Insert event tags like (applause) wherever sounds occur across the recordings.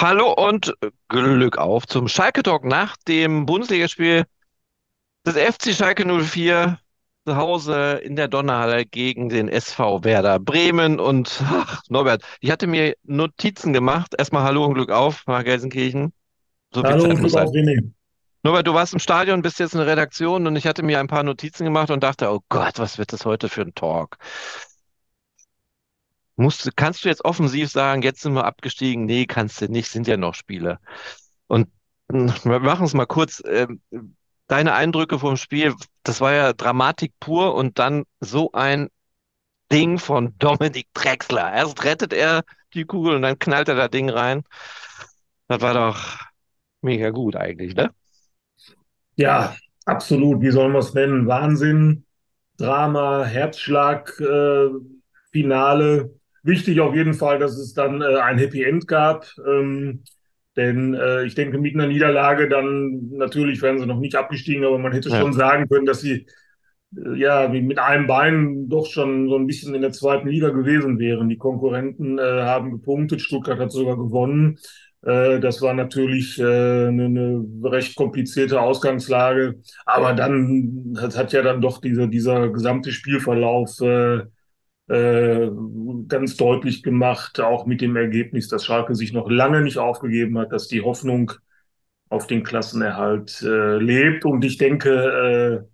Hallo und Glück auf zum Schalke Talk nach dem Bundesligaspiel des FC Schalke 04 zu Hause in der Donnerhalle gegen den SV Werder Bremen. Und ach, Norbert, ich hatte mir Notizen gemacht. Erstmal Hallo und Glück auf nach Gelsenkirchen. So Hallo und Glück auf René. Norbert, du warst im Stadion, bist jetzt in der Redaktion und ich hatte mir ein paar Notizen gemacht und dachte, oh Gott, was wird das heute für ein Talk? Musst, kannst du jetzt offensiv sagen, jetzt sind wir abgestiegen? Nee, kannst du nicht, sind ja noch Spiele. Und wir machen es mal kurz. Ähm, deine Eindrücke vom Spiel, das war ja Dramatik pur und dann so ein Ding von Dominik Drexler. Erst rettet er die Kugel und dann knallt er das Ding rein. Das war doch mega gut eigentlich, ne? Ja, absolut. Wie sollen wir es nennen? Wahnsinn, Drama, Herzschlag, äh, Finale. Wichtig auf jeden Fall, dass es dann äh, ein Happy End gab. Ähm, denn äh, ich denke, mit einer Niederlage dann natürlich wären sie noch nicht abgestiegen, aber man hätte Ja. schon sagen können, dass sie äh, ja mit einem Bein doch schon so ein bisschen in der zweiten Liga gewesen wären. Die Konkurrenten äh, haben gepunktet, Stuttgart hat sogar gewonnen. Äh, das war natürlich äh, eine, eine recht komplizierte Ausgangslage, aber dann hat, hat ja dann doch diese, dieser gesamte Spielverlauf äh, ganz deutlich gemacht, auch mit dem Ergebnis, dass Schalke sich noch lange nicht aufgegeben hat, dass die Hoffnung auf den Klassenerhalt äh, lebt. Und ich denke, äh,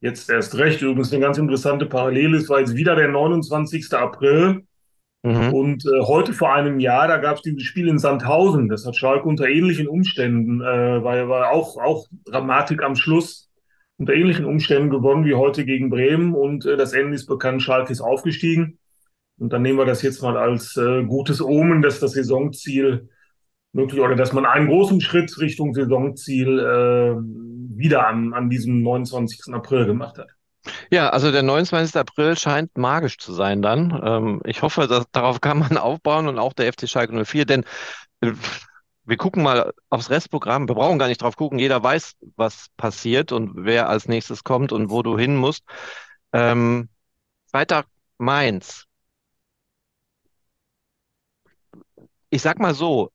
Jetzt erst recht. Übrigens eine ganz interessante Parallele. Es war jetzt wieder der 29. April Mhm. und äh, heute vor einem Jahr, da gab es dieses Spiel in Sandhausen. Das hat Schalke unter ähnlichen Umständen, äh, war, war auch, auch Dramatik am Schluss, unter ähnlichen Umständen gewonnen wie heute gegen Bremen. Und äh, das Ende ist bekannt, Schalke ist aufgestiegen. Und dann nehmen wir das jetzt mal als äh, gutes Omen, dass das Saisonziel möglich oder dass man einen großen Schritt Richtung Saisonziel äh, wieder an, an diesem 29. April gemacht hat. Ja, also der 29. April scheint magisch zu sein dann. Ähm, ich hoffe, dass, darauf kann man (laughs) aufbauen und auch der FC Schalke 04, denn äh, wir gucken mal aufs Restprogramm. Wir brauchen gar nicht drauf gucken. Jeder weiß, was passiert und wer als nächstes kommt und wo du hin musst. Ähm, Freitag Mainz. Ich sag mal so,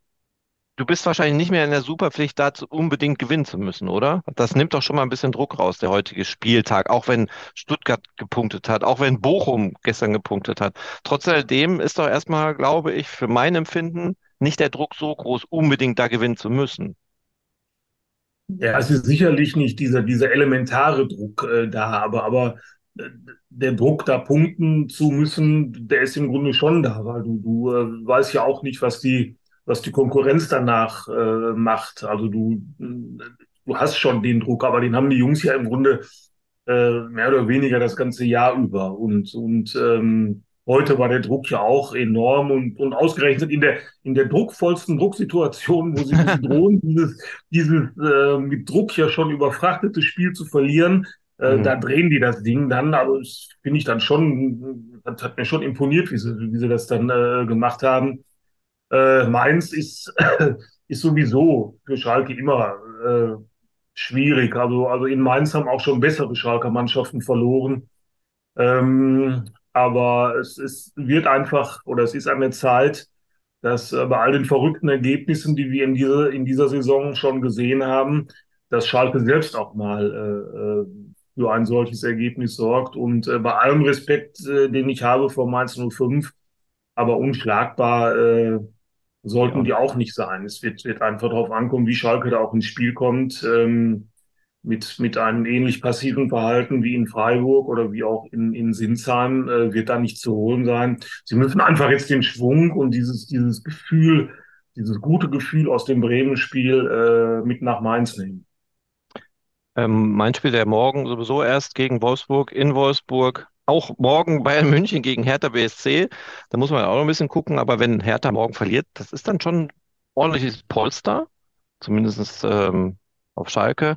du bist wahrscheinlich nicht mehr in der Superpflicht, dazu unbedingt gewinnen zu müssen, oder? Das nimmt doch schon mal ein bisschen Druck raus, der heutige Spieltag, auch wenn Stuttgart gepunktet hat, auch wenn Bochum gestern gepunktet hat. Trotz alledem ist doch erstmal, glaube ich, für mein Empfinden nicht der Druck so groß, unbedingt da gewinnen zu müssen. Ja, es ist sicherlich nicht dieser, dieser elementare Druck äh, da, aber, aber äh, der Druck, da punkten zu müssen, der ist im Grunde schon da, weil du, du äh, weißt ja auch nicht, was die, was die Konkurrenz danach äh, macht. Also du, äh, du hast schon den Druck, aber den haben die Jungs ja im Grunde äh, mehr oder weniger das ganze Jahr über. Und, und ähm, heute war der Druck ja auch enorm und, und ausgerechnet in der, in der druckvollsten Drucksituation, wo sie, (laughs) drohen, dieses, dieses äh, mit Druck ja schon überfrachtete Spiel zu verlieren, äh, Mhm. da drehen die das Ding dann. Also das finde ich dann schon, das hat mir schon imponiert, wie sie, wie sie das dann äh, gemacht haben. Äh, Mainz ist, (coughs) ist sowieso für Schalke immer äh, schwierig. Also, also in Mainz haben auch schon bessere Schalker Mannschaften verloren. Ähm, aber es, es wird einfach oder es ist an der Zeit, dass äh, bei all den verrückten Ergebnissen, die wir in dieser, in dieser Saison schon gesehen haben, dass Schalke selbst auch mal äh, äh, für ein solches Ergebnis sorgt. Und äh, bei allem Respekt, äh, den ich habe vor Mainz 05, aber unschlagbar äh, sollten Ja. die auch nicht sein. Es wird, wird einfach darauf ankommen, wie Schalke da auch ins Spiel kommt. Ähm, mit, mit einem ähnlich passiven Verhalten wie in Freiburg oder wie auch in, in Sinsheim äh, wird da nicht zu holen sein. Sie müssen einfach jetzt den Schwung und dieses, dieses Gefühl, dieses gute Gefühl aus dem Bremen-Spiel äh, mit nach Mainz nehmen. Ähm, mein Spiel der morgen sowieso erst gegen Wolfsburg, in Wolfsburg. Auch morgen Bayern München gegen Hertha BSC. Da muss man auch noch ein bisschen gucken. Aber wenn Hertha morgen verliert, das ist dann schon ordentliches Polster. Zumindest ähm, auf Schalke.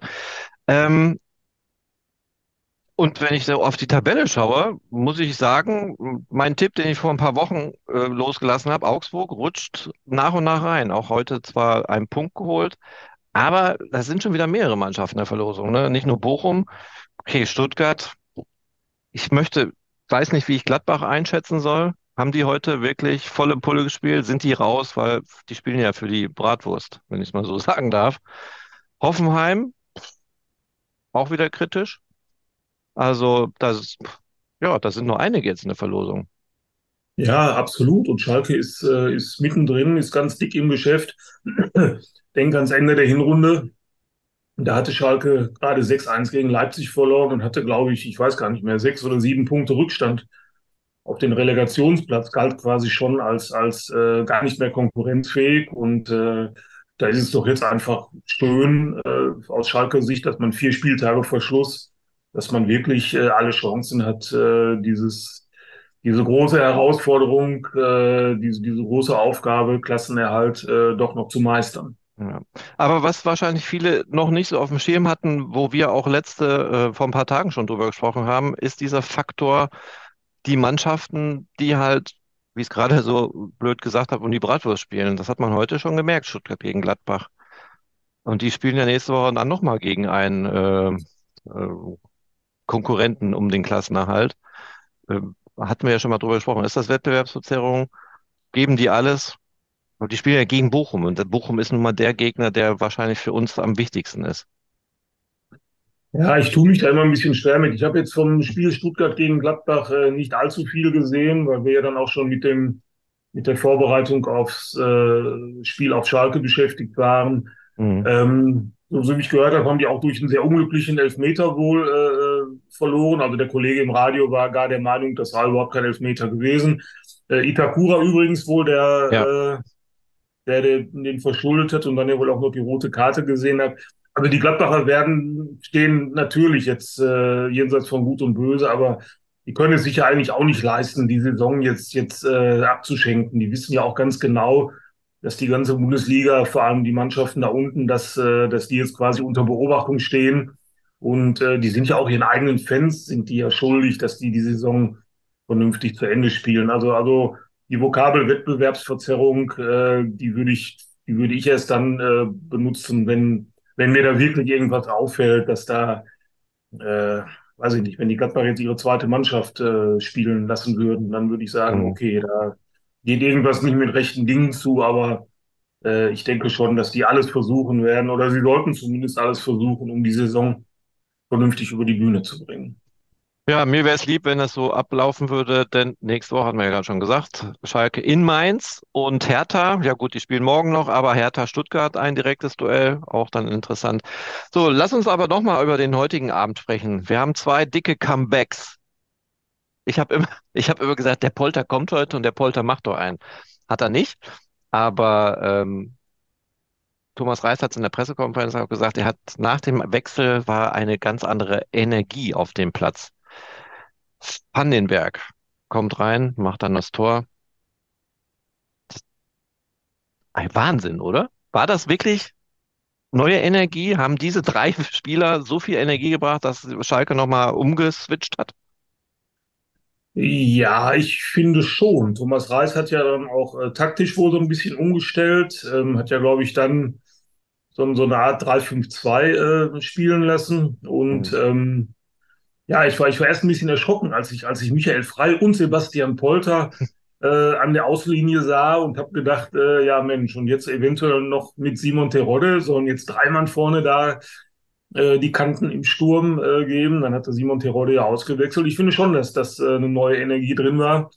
Ähm, und wenn ich so auf die Tabelle schaue, muss ich sagen, mein Tipp, den ich vor ein paar Wochen äh, losgelassen habe, Augsburg rutscht nach und nach rein. Auch heute zwar einen Punkt geholt, aber da sind schon wieder mehrere Mannschaften in der Verlosung, ne? Nicht nur Bochum, okay, Stuttgart. Ich möchte, weiß nicht, wie ich Gladbach einschätzen soll. Haben die heute wirklich volle Pulle gespielt? Sind die raus? Weil die spielen ja für die Bratwurst, wenn ich es mal so (laughs) sagen darf. Hoffenheim, auch wieder kritisch. Also, das, ja, da sind nur einige jetzt in der Verlosung. Ja, absolut. Und Schalke ist, äh, ist mittendrin, ist ganz dick im Geschäft. (clears throat) Denk ans Ende der Hinrunde. Da hatte Schalke gerade 6-1 gegen Leipzig verloren und hatte, glaube ich, ich weiß gar nicht mehr, sechs oder sieben Punkte Rückstand auf den Relegationsplatz, galt quasi schon als, als äh, gar nicht mehr konkurrenzfähig. Und äh, da ist es doch jetzt einfach schön äh, aus Schalker Sicht, dass man vier Spieltage vor Schluss, dass man wirklich äh, alle Chancen hat, äh, dieses, diese große Herausforderung, äh, diese, diese große Aufgabe, Klassenerhalt, äh, doch noch zu meistern. Ja. Aber was wahrscheinlich viele noch nicht so auf dem Schirm hatten, wo wir auch letzte, äh, vor ein paar Tagen schon drüber gesprochen haben, ist dieser Faktor, die Mannschaften, die halt, wie ich es gerade so blöd gesagt habe, um die Bratwurst spielen. Das hat man heute schon gemerkt, Stuttgart gegen Gladbach. Und die spielen ja nächste Woche dann nochmal gegen einen äh, äh, Konkurrenten um den Klassenerhalt. Äh, hatten wir ja schon mal drüber gesprochen. Ist das Wettbewerbsverzerrung? Geben die alles? Und die spielen ja gegen Bochum. Und Bochum ist nun mal der Gegner, der wahrscheinlich für uns am wichtigsten ist. Ja, ich tue mich da immer ein bisschen schwer mit. Ich habe jetzt vom Spiel Stuttgart gegen Gladbach äh, nicht allzu viel gesehen, weil wir ja dann auch schon mit dem mit der Vorbereitung aufs äh, Spiel auf Schalke beschäftigt waren. Mhm. Ähm, so wie ich gehört habe, haben die auch durch einen sehr unglücklichen Elfmeter wohl äh, verloren. Also der Kollege im Radio war gar der Meinung, das war überhaupt kein Elfmeter gewesen. Äh, Itakura übrigens wohl, der, ja. äh, der, der den verschuldet hat und dann ja wohl auch noch die rote Karte gesehen hat. Also die Gladbacher werden stehen natürlich jetzt äh, jenseits von Gut und Böse, aber die können es sich ja eigentlich auch nicht leisten, die Saison jetzt jetzt äh, abzuschenken. Die wissen ja auch ganz genau, dass die ganze Bundesliga, vor allem die Mannschaften da unten, dass äh, dass die jetzt quasi unter Beobachtung stehen und äh, die sind ja auch ihren eigenen Fans sind die ja schuldig, dass die die Saison vernünftig zu Ende spielen. Also also die Vokabel Wettbewerbsverzerrung, äh, die würde ich die würde ich erst dann äh, benutzen, wenn wenn mir da wirklich irgendwas auffällt, dass da, äh, weiß ich nicht, wenn die Gladbach jetzt ihre zweite Mannschaft äh, spielen lassen würden, dann würde ich sagen, mhm. okay, da geht irgendwas nicht mit rechten Dingen zu, aber äh, ich denke schon, dass die alles versuchen werden oder sie sollten zumindest alles versuchen, um die Saison vernünftig über die Bühne zu bringen. Ja, mir wäre es lieb, wenn das so ablaufen würde, denn nächste Woche hatten wir ja gerade schon gesagt, Schalke in Mainz und Hertha, ja gut, die spielen morgen noch, aber Hertha Stuttgart ein direktes Duell, auch dann interessant. So, lass uns aber noch mal über den heutigen Abend sprechen. Wir haben zwei dicke Comebacks. Ich habe immer, (laughs) ich habe immer gesagt, der Polter kommt heute und der Polter macht doch einen. Hat er nicht, aber ähm, Thomas Reis hat es in der Pressekonferenz auch gesagt, er hat nach dem Wechsel war eine ganz andere Energie auf dem Platz. Vandenberg kommt rein, macht dann das Tor. Ein Wahnsinn, oder? War das wirklich neue Energie? Haben diese drei (laughs) Spieler so viel Energie gebracht, dass Schalke nochmal umgeswitcht hat? Ja, ich finde schon. Thomas Reis hat ja dann auch äh, taktisch wohl so ein bisschen umgestellt, ähm, hat ja, glaube ich, dann so, so eine Art 3-5-2 äh, spielen lassen und mhm. ähm, ja, ich war, ich war erst ein bisschen erschrocken, als ich, als ich Michael Frei und Sebastian Polter äh, an der Außenlinie sah und habe gedacht, äh, ja Mensch, und jetzt eventuell noch mit Simon Terodde, sollen jetzt drei Mann vorne da äh, die Kanten im Sturm äh, geben. Dann hat der Simon Terodde ja ausgewechselt. Ich finde schon, dass das äh, eine neue Energie drin war,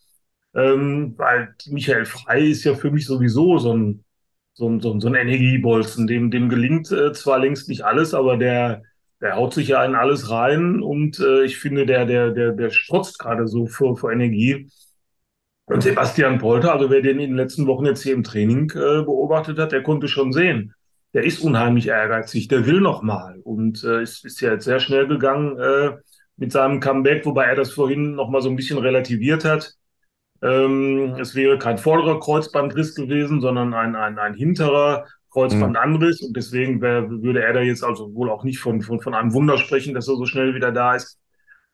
ähm, weil Michael Frei ist ja für mich sowieso so ein, so ein, so ein, so ein Energiebolzen. Dem, dem gelingt äh, zwar längst nicht alles, aber der der haut sich ja in alles rein und äh, ich finde, der, der, der, der strotzt gerade so vor, vor Energie. Und Sebastian Polter, also wer den in den letzten Wochen jetzt hier im Training äh, beobachtet hat, der konnte schon sehen, der ist unheimlich ehrgeizig, der will noch mal und äh, ist, ist ja jetzt sehr schnell gegangen äh, mit seinem Comeback, wobei er das vorhin noch mal so ein bisschen relativiert hat. Ähm, es wäre kein vorderer Kreuzbandriss gewesen, sondern ein, ein, ein hinterer Kreuzbandanriss mhm. und deswegen wär, würde er da jetzt also wohl auch nicht von, von, von einem Wunder sprechen, dass er so schnell wieder da ist.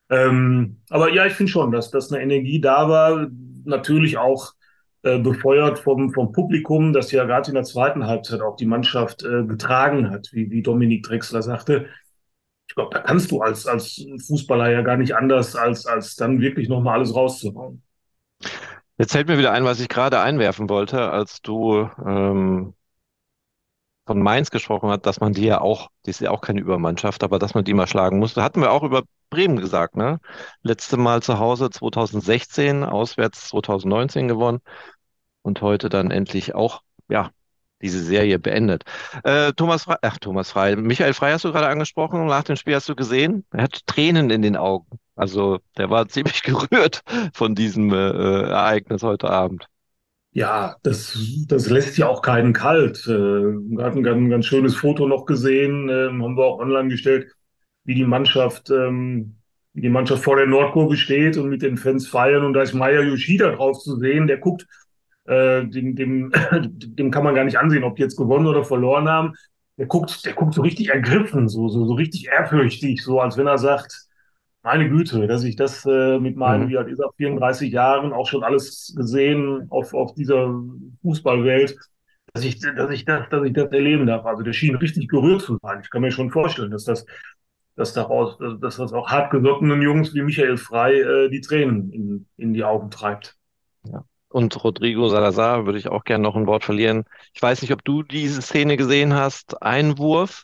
Ähm, aber ja, ich finde schon, dass, dass eine Energie da war, natürlich auch äh, befeuert vom, vom Publikum, das ja gerade in der zweiten Halbzeit auch die Mannschaft äh, getragen hat, wie, wie Dominik Drexler sagte. Ich glaube, da kannst du als, als Fußballer ja gar nicht anders, als, als dann wirklich nochmal alles rauszuhauen. Jetzt fällt mir wieder ein, was ich gerade einwerfen wollte, als du ähm, von Mainz gesprochen hast, dass man die ja auch, die ist ja auch keine Übermannschaft, aber dass man die mal schlagen musste. Hatten wir auch über Bremen gesagt, ne? Letzte Mal zu Hause 2016, auswärts 2019 gewonnen und heute dann endlich auch, ja, diese Serie beendet. Äh, Thomas Frei, ach, Thomas Frei, Michael Frei hast du gerade angesprochen. Nach dem Spiel hast du gesehen, er hat Tränen in den Augen. Also der war (laughs) ziemlich gerührt von diesem äh, Ereignis heute Abend. Ja, das, das lässt ja auch keinen kalt. Äh, wir hatten ein ganz, schönes Foto noch gesehen, ähm, haben wir auch online gestellt, wie die Mannschaft, ähm, wie die Mannschaft vor der Nordkurve steht und mit den Fans feiern. Und da ist Maya Yoshida drauf zu sehen, der guckt, äh, dem, dem, (laughs) dem kann man gar nicht ansehen, ob die jetzt gewonnen oder verloren haben. Der guckt, der guckt so richtig ergriffen, so, so, so richtig ehrfürchtig, so als wenn er sagt, meine Güte, dass ich das äh, mit meinen, Mhm. wie alt ist er, 34 Jahren auch schon alles gesehen auf, auf dieser Fußballwelt, dass ich, dass ich das, dass ich das erleben darf. Also der schien richtig gerührt zu sein. Ich kann mir schon vorstellen, dass das, dass daraus, dass das auch hartgesottenen Jungs wie Michael Frei äh, die Tränen in, in die Augen treibt. Ja. Und Rodrigo Salazar würde ich auch gerne noch ein Wort verlieren. Ich weiß nicht, ob du diese Szene gesehen hast. Einwurf.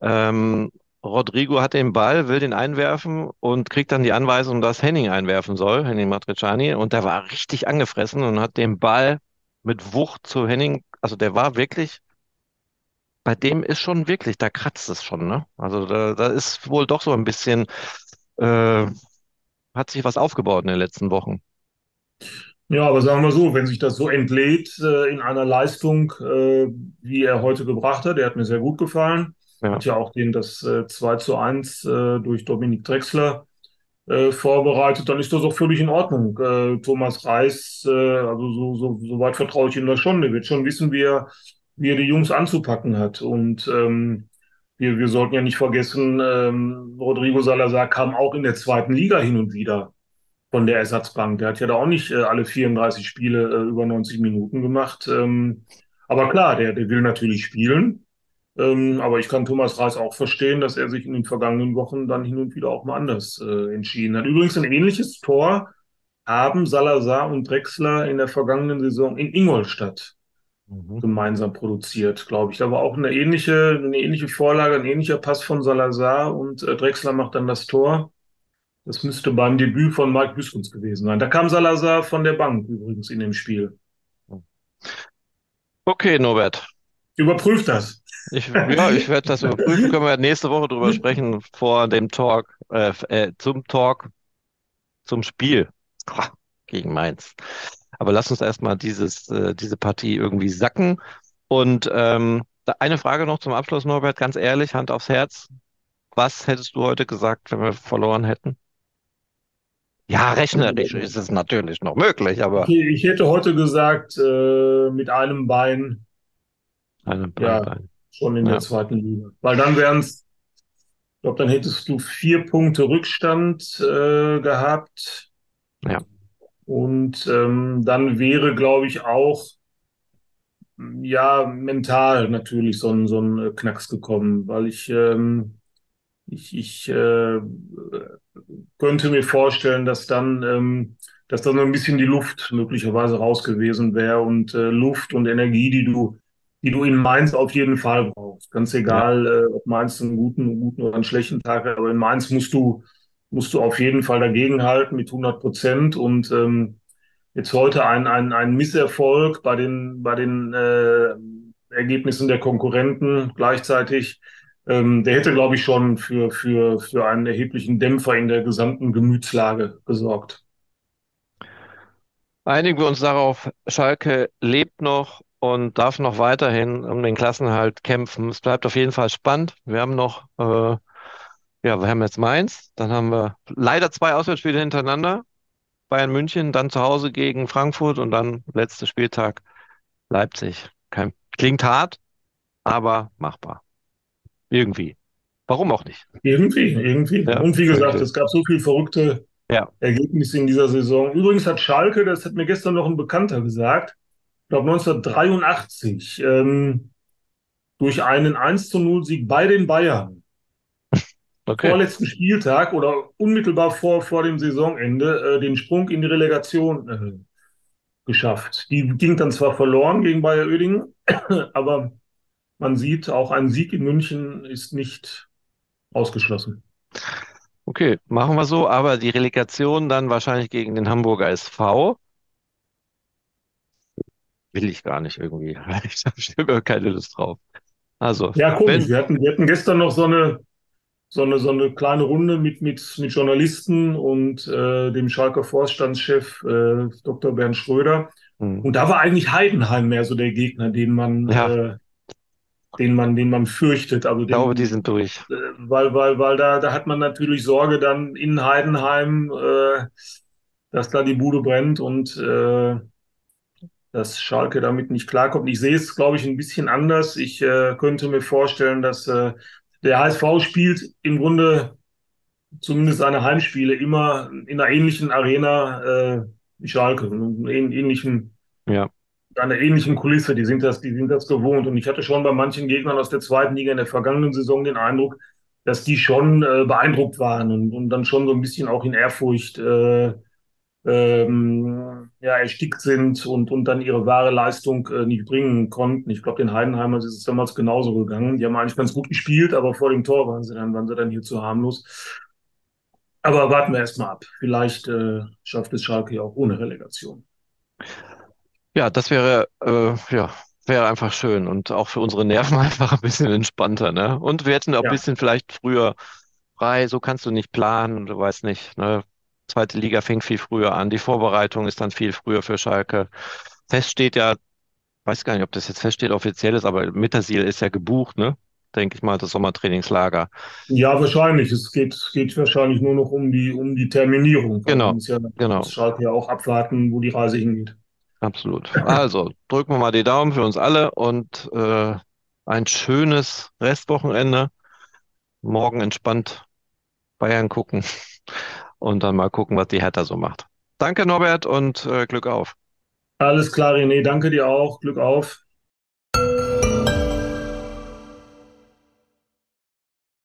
Ähm, Rodrigo hat den Ball, will den einwerfen und kriegt dann die Anweisung, dass Henning einwerfen soll, Henning Matriciani. Und der war richtig angefressen und hat den Ball mit Wucht zu Henning, also der war wirklich, bei dem ist schon wirklich, da kratzt es schon, ne? Also da, da ist wohl doch so ein bisschen, äh, hat sich was aufgebaut in den letzten Wochen. Ja, aber sagen wir so, wenn sich das so entlädt äh, in einer Leistung, äh, wie er heute gebracht hat, der hat mir sehr gut gefallen. Ja. Hat ja auch den das äh, 2 zu 1 äh, durch Dominik Drexler äh, vorbereitet, dann ist das auch völlig in Ordnung. Äh, Thomas Reis, äh, also so, so, so weit vertraue ich ihm da schon. Der wird schon wissen, wie er, wie er die Jungs anzupacken hat. Und ähm, wir, wir sollten ja nicht vergessen, ähm, Rodrigo Salazar kam auch in der zweiten Liga hin und wieder von der Ersatzbank. Der hat ja da auch nicht äh, alle 34 Spiele äh, über 90 Minuten gemacht. Ähm, aber klar, der, der will natürlich spielen. Ähm, aber ich kann Thomas Reis auch verstehen, dass er sich in den vergangenen Wochen dann hin und wieder auch mal anders äh, entschieden hat. Übrigens ein ähnliches Tor haben Salazar und Drexler in der vergangenen Saison in Ingolstadt Mhm. gemeinsam produziert, glaube ich. Da war auch eine ähnliche, eine ähnliche Vorlage, ein ähnlicher Pass von Salazar und äh, Drexler macht dann das Tor. Das müsste beim Debüt von Mike Büskens gewesen sein. Da kam Salazar von der Bank übrigens in dem Spiel. Okay, Norbert. Überprüft das. Ich, ja, ich werde das überprüfen. Können wir nächste Woche drüber sprechen vor dem Talk, äh, äh, zum Talk, zum Spiel gegen Mainz. Aber lass uns erstmal dieses, äh, diese Partie irgendwie sacken. Und ähm, eine Frage noch zum Abschluss, Norbert, ganz ehrlich, Hand aufs Herz. Was hättest du heute gesagt, wenn wir verloren hätten? Ja, rechnerisch ist es natürlich noch möglich, aber Okay, ich hätte heute gesagt, äh, mit einem Bein, eine, ein ja, Bein. Schon in der Ja, zweiten Liga. Weil dann wären es, ich glaube, dann hättest du vier Punkte Rückstand äh, gehabt. ja, Und ähm, dann wäre, glaube ich, auch ja mental natürlich so ein, so ein äh, Knacks gekommen, weil ich, ähm, ich, ich äh, könnte mir vorstellen, dass dann, ähm, dass dann so ein bisschen die Luft möglicherweise raus gewesen wäre und äh, Luft und Energie, die du, die du in Mainz auf jeden Fall brauchst. Ganz ja. egal, äh, ob Mainz einen guten, einen guten oder einen schlechten Tag hat, aber in Mainz musst du, musst du auf jeden Fall dagegenhalten mit 100 Prozent und ähm, jetzt heute ein, ein, ein Misserfolg bei den, bei den äh, Ergebnissen der Konkurrenten gleichzeitig, ähm, der hätte, glaube ich, schon für, für, für einen erheblichen Dämpfer in der gesamten Gemütslage gesorgt. Einigen wir uns darauf, Schalke lebt noch und darf noch weiterhin um den Klassenerhalt kämpfen. Es bleibt auf jeden Fall spannend. Wir haben noch, äh, ja, wir haben jetzt Mainz, dann haben wir leider zwei Auswärtsspiele hintereinander. Bayern München, dann zu Hause gegen Frankfurt und dann letzter Spieltag Leipzig. Kein, klingt hart, aber machbar. Irgendwie. Warum auch nicht? Irgendwie, irgendwie. Ja, Und wie gesagt, irgendwie. es gab so viel verrückte Ja, Ergebnisse in dieser Saison. Übrigens hat Schalke, das hat mir gestern noch ein Bekannter gesagt, glaube 1983, ähm, durch einen 1 zu 0 Sieg bei den Bayern (laughs) okay. vorletzten Spieltag oder unmittelbar vor, vor dem Saisonende äh, den Sprung in die Relegation äh, geschafft. Die ging dann zwar verloren gegen Bayer Oedingen, (coughs) aber man sieht, auch ein Sieg in München ist nicht ausgeschlossen. Okay, machen wir so, aber die Relegation dann wahrscheinlich gegen den Hamburger SV. Will ich gar nicht irgendwie. (laughs) Ich habe keine Lust drauf. Also, Ja, komisch. wenn, Wir hatten, wir hatten gestern noch so eine, so eine, so eine kleine Runde mit, mit, mit Journalisten und äh, dem Schalker Vorstandschef äh, Dr. Bernd Schröder. hm, Und da war eigentlich Heidenheim mehr so der Gegner, den man, ja, äh, den man, den man fürchtet. Also ich glaube, die den, sind durch. äh, weil, weil, weil da, da hat man natürlich Sorge dann in Heidenheim, äh, dass da die Bude brennt und äh, dass Schalke damit nicht klarkommt. Ich sehe es, glaube ich, ein bisschen anders. Ich äh, könnte mir vorstellen, dass äh, der HSV spielt im Grunde zumindest seine Heimspiele immer in einer ähnlichen Arena äh, wie Schalke, in einem ähnlichen, Ja, einer ähnlichen Kulisse. Die sind das, die sind das gewohnt. Und ich hatte schon bei manchen Gegnern aus der zweiten Liga in der vergangenen Saison den Eindruck, dass die schon äh, beeindruckt waren und, und dann schon so ein bisschen auch in Ehrfurcht äh, ähm, ja, erstickt sind und, und dann ihre wahre Leistung äh, nicht bringen konnten. Ich glaube, den Heidenheimern ist es damals genauso gegangen. Die haben eigentlich ganz gut gespielt, aber vor dem Tor waren sie dann, waren sie dann hier zu harmlos. Aber warten wir erst mal ab. Vielleicht äh, schafft es Schalke ja auch ohne Relegation. ja, das wäre, äh, ja, wäre einfach schön und auch für unsere Nerven (laughs) einfach ein bisschen entspannter, ne? Und wir hätten auch ein Ja, bisschen vielleicht früher frei, so kannst du nicht planen, du weißt nicht, ne? Zweite Liga fängt viel früher an, die Vorbereitung ist dann viel früher für Schalke. Fest steht ja, weiß gar nicht, ob das jetzt feststeht, offiziell ist, aber Mittersiel ist ja gebucht, ne? Denke ich mal, das Sommertrainingslager. ja, wahrscheinlich. Es geht, geht wahrscheinlich nur noch um die, um die Terminierung, Genau, ja genau, Schalke ja auch abwarten, wo die Reise hingeht. absolut. Also, drücken wir mal die Daumen für uns alle und äh, ein schönes Restwochenende. Morgen entspannt Bayern gucken und dann mal gucken, was die Hertha so macht. Danke, Norbert, und äh, Glück auf. Alles klar, René. Danke dir auch. Glück auf.